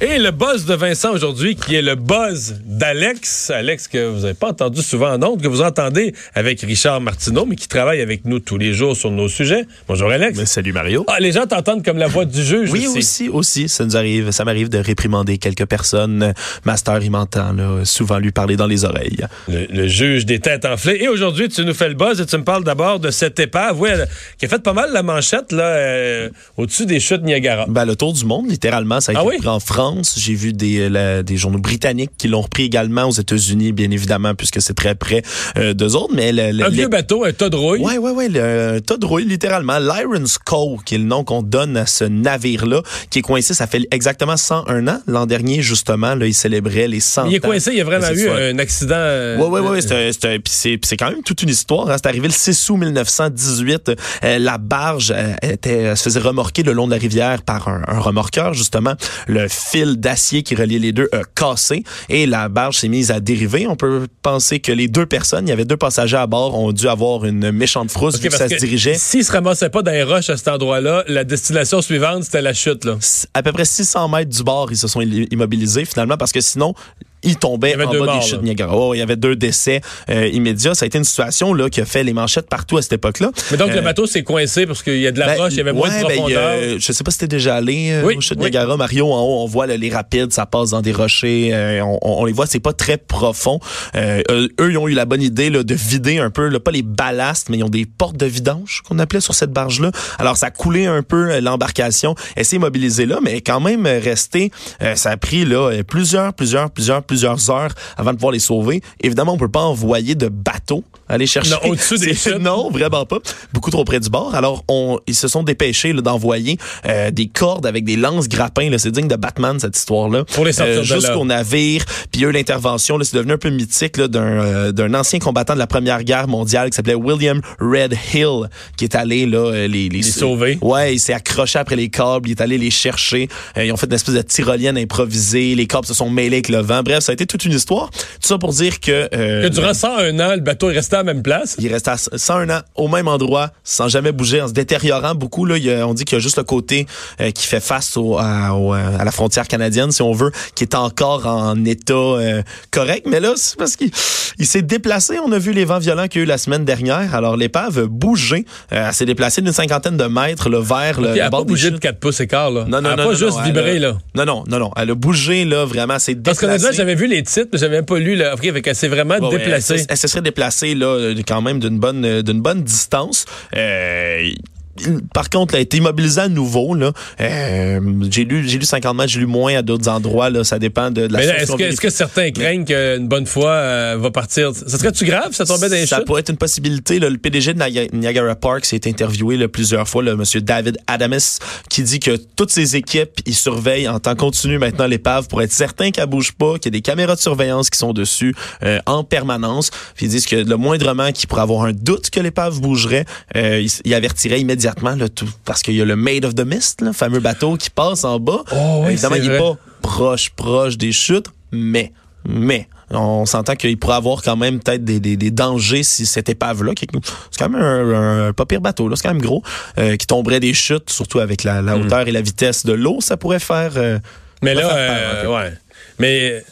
Et le buzz de Vincent aujourd'hui, qui est le buzz d'Alex. Alex, que vous n'avez pas entendu souvent en ondes, que vous entendez avec Richard Martineau, mais qui travaille avec nous tous les jours sur nos sujets. Bonjour, Alex. Mais salut, Mario. Ah, les gens t'entendent comme la voix du juge. Oui, aussi, aussi. Ça nous arrive. Ça m'arrive de réprimander quelques personnes. Master, il m'entend, là, souvent lui parler dans les oreilles. Le, le juge des têtes enflées. Et aujourd'hui, tu nous fais le buzz et tu me parles d'abord de cette épave, oui, qui a fait pas mal la manchette, là, euh, au-dessus des chutes Niagara. Ben, le tour du monde, littéralement, ça a Ah été oui? pris en France. J'ai vu des, euh, la- des journaux britanniques qui l'ont repris également aux États-Unis, bien évidemment, puisque c'est très près euh, d'eux autres. Mais le, le- Un vieux bateau, un tas de rouille. Ouais, ouais, ouais, le un tas de rouille, littéralement. L'Iron's Cove, qui est le nom qu'on donne à ce navire-là, qui est coincé, ça fait exactement 101 ans. L'an dernier, justement, là, il célébrait les 100 Il est ans coincé, il y a vraiment eu un accident. Ouais, ouais, ouais, ouais, c'est quand même toute une histoire. Hein. C'est arrivé le 6 août 1918. Euh, la barge euh, était, se faisait remorquer le long de la rivière par un, un remorqueur, justement. Le fil d'acier qui reliait les deux a cassé et la barge s'est mise à dériver. On peut penser que les deux personnes, il y avait deux passagers à bord, ont dû avoir une méchante frousse vu que ça se dirigeait. S'il se ramassait pas dans les roches à cet endroit-là, la destination suivante, c'était la chute, là. à peu près 600 mètres du bord, ils se sont immobilisés finalement parce que sinon, Il y avait en bas morts, des chutes. Niagara. Oh, il y avait deux décès euh, immédiats. Ça a été une situation là qui a fait les manchettes partout à cette époque-là. Mais donc, le Euh, bateau s'est coincé parce qu'il y a de la ben, roche, il y avait moins ouais, de ben, il profondeur. a- je sais pas si t'es déjà allé euh, Oui, aux chutes oui. Niagara, Mario. En haut, on voit là, les rapides, ça passe dans des rochers. euh, on, on- les voit, c'est pas très profond. Euh, eux, ils ont eu la bonne idée là, de vider un peu, là, pas les ballasts, mais ils ont des portes de vidange qu'on appelait sur cette barge-là. Alors, ça a coulé un peu euh, l'embarcation. Elle s'est immobilisée là, mais quand même euh, resté. euh, ça a pris là euh, plusieurs, plusieurs, plusieurs, plusieurs heures avant de pouvoir les sauver. Évidemment, on peut pas envoyer de bateau aller chercher. Non, au-dessus des chutes. Non, vraiment pas. Beaucoup trop près du bord. Alors, on, ils se sont dépêchés là, d'envoyer euh, des cordes avec des lances grappins. là. C'est digne de Batman, cette histoire-là. Pour les sortir là. Jusqu'au navire. Puis eux, l'intervention, là, c'est devenu un peu mythique là, d'un, euh, d'un ancien combattant de la Première Guerre mondiale qui s'appelait William Red Hill, qui est allé là, euh, les, les, Les sauver. Ouais, il s'est accroché après les câbles, il est allé les chercher. Euh, ils ont fait une espèce de tyrolienne improvisée. Les câbles se sont mêlés avec le vent. Bref, ça a été toute une histoire. Tout ça pour dire que... euh, Que durant 101 ans, le bateau est resté à la même place? il reste à 101 ans au même endroit, sans jamais bouger, en se détériorant beaucoup. Là, Il y a- on dit qu'il y a juste le côté euh, qui fait face au- à, au- à la frontière canadienne, si on veut, qui est encore en état euh, correct. Mais là, c'est parce qu'il il s'est déplacé. On a vu les vents violents qu'il y a eu la semaine dernière. Alors, l'épave a bougé. Euh, elle s'est déplacée d'une cinquantaine de mètres là, vers le, elle le n'a pas bougé de chutes. 4 pouces écart, là. Non, non, elle n'a pas non, juste vibré, là. Non, non, non, non. Elle a bougé, là, vraiment. C'est Parce qu'honnêtement, j'avais vu les titres, mais j'avais pas lu le. Après, fait vraiment ouais, déplacée. Elle, se- elle se serait déplacée là, quand même d'une bonne, euh, d'une bonne distance. Euh, par contre, elle a été immobilisée à nouveau. Là. Euh, j'ai lu, j'ai lu 50 mètres, j'ai lu moins à d'autres endroits. Là. Ça dépend de, de la Mais là, est-ce que, est-ce que certains craignent qu'une bonne fois euh, va partir? Ça serait-tu grave, ça tombait dans les ça pourrait être une possibilité. là. Le PDG de Niagara- Park s'est interviewé là, plusieurs fois, le monsieur David Adams, qui dit que toutes ses équipes, ils surveillent en temps continu maintenant l'épave pour être certain qu'elle bouge pas, qu'il y a des caméras de surveillance qui sont dessus euh, en permanence. Puis ils disent que le moindrement qui pourrait avoir un doute que l'épave bougerait, euh, il, il avertirait immédiatement là, tout, parce qu'il y a le Maid of the Mist, le fameux bateau qui passe en bas. Oh oui, Évidemment, il est vrai. pas proche, proche des chutes, mais, mais, on s'entend qu'il pourrait avoir quand même peut-être des, des, des dangers si cette épave-là, qui c'est quand même un, un pas pire bateau, là, c'est quand même gros, euh, qui tomberait des chutes, surtout avec la, la hauteur et la vitesse de l'eau, ça pourrait faire... euh, Mais là, faire peur, euh, ouais. Mais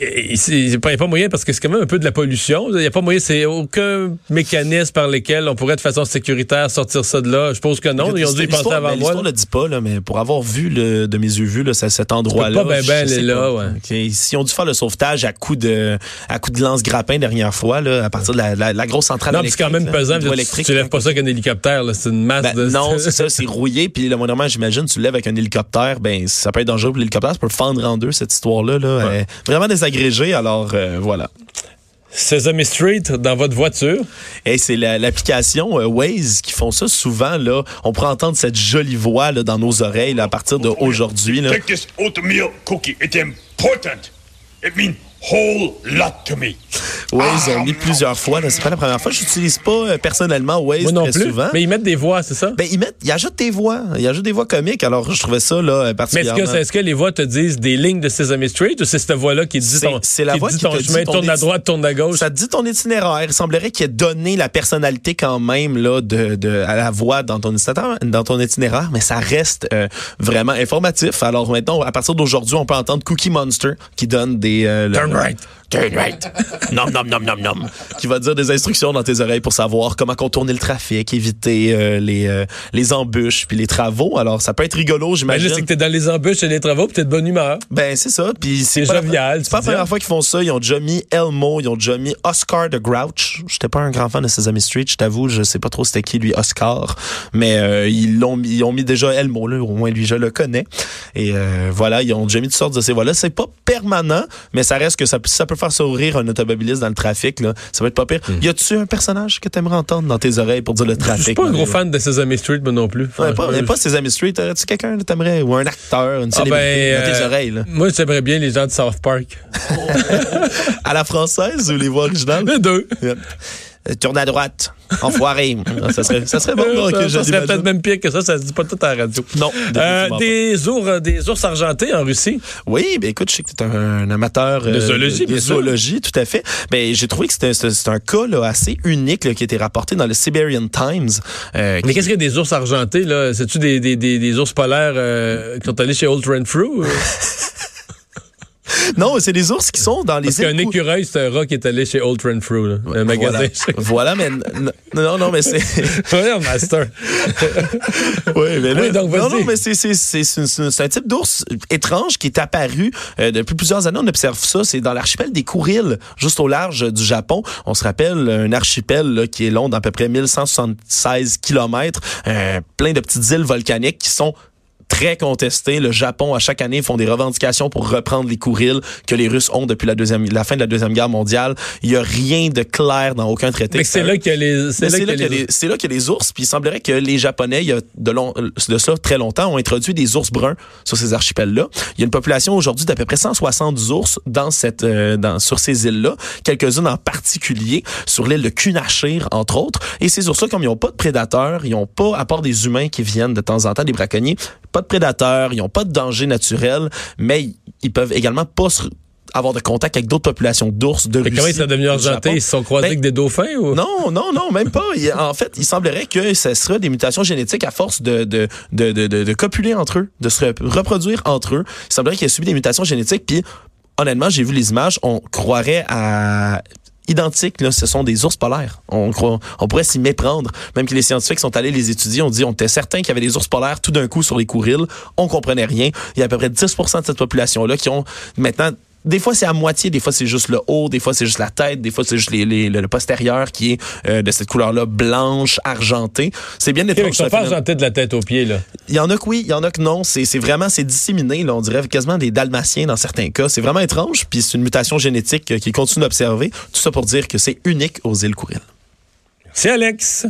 il n'y a pas moyen parce que c'est quand même un peu de la pollution. Il n'y a pas moyen, c'est aucun mécanisme par lequel on pourrait de façon sécuritaire sortir ça de là. Je pense que non. Ils ont dû y penser avant moi. L'histoire ne le dit pas, là, mais pour avoir vu le, de mes yeux vus là, cet endroit-là. pas ben ben aller là, ouais. Ok, S'ils ont dû faire le sauvetage à coup de à coup de lance-grappin dernière fois, là, à partir de la, la, la grosse centrale Non, puis c'est quand même électrique, là, pesant. hydroélectrique, Tu lèves pas ça qu'un hélicoptère. là. C'est une masse Ben, de. non, c'est ça, c'est rouillé. Puis le moindrement, j'imagine, tu le lèves avec un hélicoptère, ben ça peut être dangereux pour l'hélicoptère, ça peut le fendre en deux, cette histoire-là. Là, Euh, vraiment alors euh, voilà. Sesame Street dans votre voiture? Et c'est la- l'application euh, Waze qui font ça souvent. Là, on pourrait entendre cette jolie voix là, dans nos oreilles là, à partir d'aujourd'hui. là. Take this oatmeal cookie. It's important. It means whole lot to me. Waze ont mis plusieurs fois. C'est pas la première fois. J'utilise pas euh, personnellement Waze Moi non très plus. souvent. Mais ils mettent des voix, c'est ça? Ben, ils mettent, ils ajoutent des voix. Ils ajoutent des voix comiques. Alors, je trouvais ça, là, Mais est-ce particulièrement. que, est-ce que les voix te disent des lignes de Sesame Street ou c'est cette voix-là qui dit ton, c'est la qui voix dit qui ton dit chemin, ton tourne à droite, tourne à gauche? Ça te dit ton itinéraire. Il semblerait qu'il ait donné la personnalité quand même là de, de à la voix dans ton itinéraire, dans ton itinéraire, mais ça reste euh, vraiment informatif. Alors maintenant, à partir d'aujourd'hui, on peut entendre Cookie Monster qui donne des euh, le- Turn right. Turn right. nom nom nom nom nom. Qui va dire des instructions dans tes oreilles pour savoir comment contourner le trafic, éviter euh, les euh, les embûches puis les travaux. Alors ça peut être rigolo, Ben j'imagine. là, c'est que t'es dans les embûches et les travaux, puis t'es de bonne humeur. Ben, c'est ça. Puis c'est C'est pas la- jovial, C'est pas la première fois qu'ils font ça. Ils ont déjà mis Elmo, ils ont déjà mis Oscar de Grouch. J'étais pas un grand fan de Sesame Street, je t'avoue, je sais pas trop c'était qui lui Oscar, mais euh, ils l'ont mis, ils ont mis déjà Elmo là, au moins lui je le connais. Et euh, voilà, ils ont déjà mis toutes sortes de ces voix-là. C'est pas permanent, mais ça reste que ça, ça peut faire sourire un automobiliste dans le trafic là. Ça va être pas pire. Y a-tu un personnage que t'aimerais entendre dans tes oreilles pour dire le Je trafic? suis pas un gros fan de Sesame Street, moi non plus. Ouais, pas, pas Sesame Street. Aurais-tu quelqu'un que t'aimerais ou un acteur, une Ah célébrité ben, dans tes euh, oreilles là? Moi, j'aimerais bien les gens de South Park. À la française ou les voix originales? Les deux. Euh, Tourne à droite. Enfoiré. Ça, serait, ça serait bon. Euh, ça, je ça serait peut-être même pire que ça, ça se dit pas tout à la radio. Non, Euh, des ours, euh, des ours argentés en Russie. Oui, ben écoute, je sais que tu es un, un amateur euh, De zoologie, de bien sûr. zoologie, tout à fait. Ben j'ai trouvé que c'était c'est- c'est un cas là, assez unique là, qui a été rapporté dans le Siberian Times. euh, Mais qui- qu'est-ce qu'il y a des ours argentés, là? C'est-tu des, des, des, des ours polaires euh, qui sont allés chez Old Renfrew? Non, c'est des ours qui sont dans les Parce qu'un écureuil, c'est un rat qui est allé chez Old Renfrew, là, un magasin. Voilà, voilà mais non, non, mais c'est. Ouais, master. oui, mais là- Oui, donc, non, non, mais c'est c'est c'est c'est- c'est- c'est un type d'ours étrange qui est apparu euh, depuis plusieurs années. On observe ça, c'est dans l'archipel des Kuriles, juste au large du Japon. On se rappelle un archipel là, qui est long d'à peu près 1176 kilomètres, euh, plein de petites îles volcaniques qui sont très contestées. Le Japon, à chaque année, font des revendications pour reprendre les Kuriles que les Russes ont depuis la deuxième, la fin de la deuxième guerre mondiale. Il y a rien de clair dans aucun traité. Mais c'est là qu'il y a les. C'est là C'est là, c'est les ours, puis il semblerait que les Japonais, il y a de, long, de ça très longtemps, ont introduit des ours bruns sur ces archipels-là. Il y a une population aujourd'hui d'à peu près 160 ours dans cette, euh, dans, sur ces îles-là, quelques-unes en particulier sur l'île de Kunashir, entre autres. Et ces ours-là, comme ils n'ont pas de prédateurs, ils n'ont pas, à part des humains qui viennent de temps en temps, des braconniers, pas de prédateurs, ils n'ont pas de danger naturel, mais ils peuvent également pas se- avoir de contact avec d'autres populations d'ours de Mais Russie. comment ils sont devenus argentés? Ils se sont croisés Ben, avec des dauphins ou? non, non, non, même pas. Il- en fait, il semblerait que ce serait des mutations génétiques à force de, de, de, de, de- copuler entre eux, de se re- reproduire entre eux. Il semblerait qu'il a subi des mutations génétiques, puis honnêtement, j'ai vu les images, on croirait à identiques, là, ce sont des ours polaires. On, pourrait s'y méprendre. Même que les scientifiques sont allés les étudier, on dit, on était certain qu'il y avait des ours polaires tout d'un coup sur les Kourils. On comprenait rien. Il y a à peu près 10% de cette population-là qui ont maintenant des fois, c'est à moitié, des fois, c'est juste le haut, des fois, c'est juste la tête, des fois, c'est juste les, les- le, le postérieur qui est euh, de cette couleur-là, blanche, argentée. C'est bien Ils étrange. sont ce pas argentés de la tête aux pieds, là. Il y en a que oui, il y en a que non. C'est vraiment, c'est disséminé, là, on dirait quasiment des dalmatiens dans certains cas. C'est vraiment étrange, puis c'est une mutation génétique euh, qui continue d'observer. Tout ça pour dire que c'est unique aux îles Kouril. C'est Alex.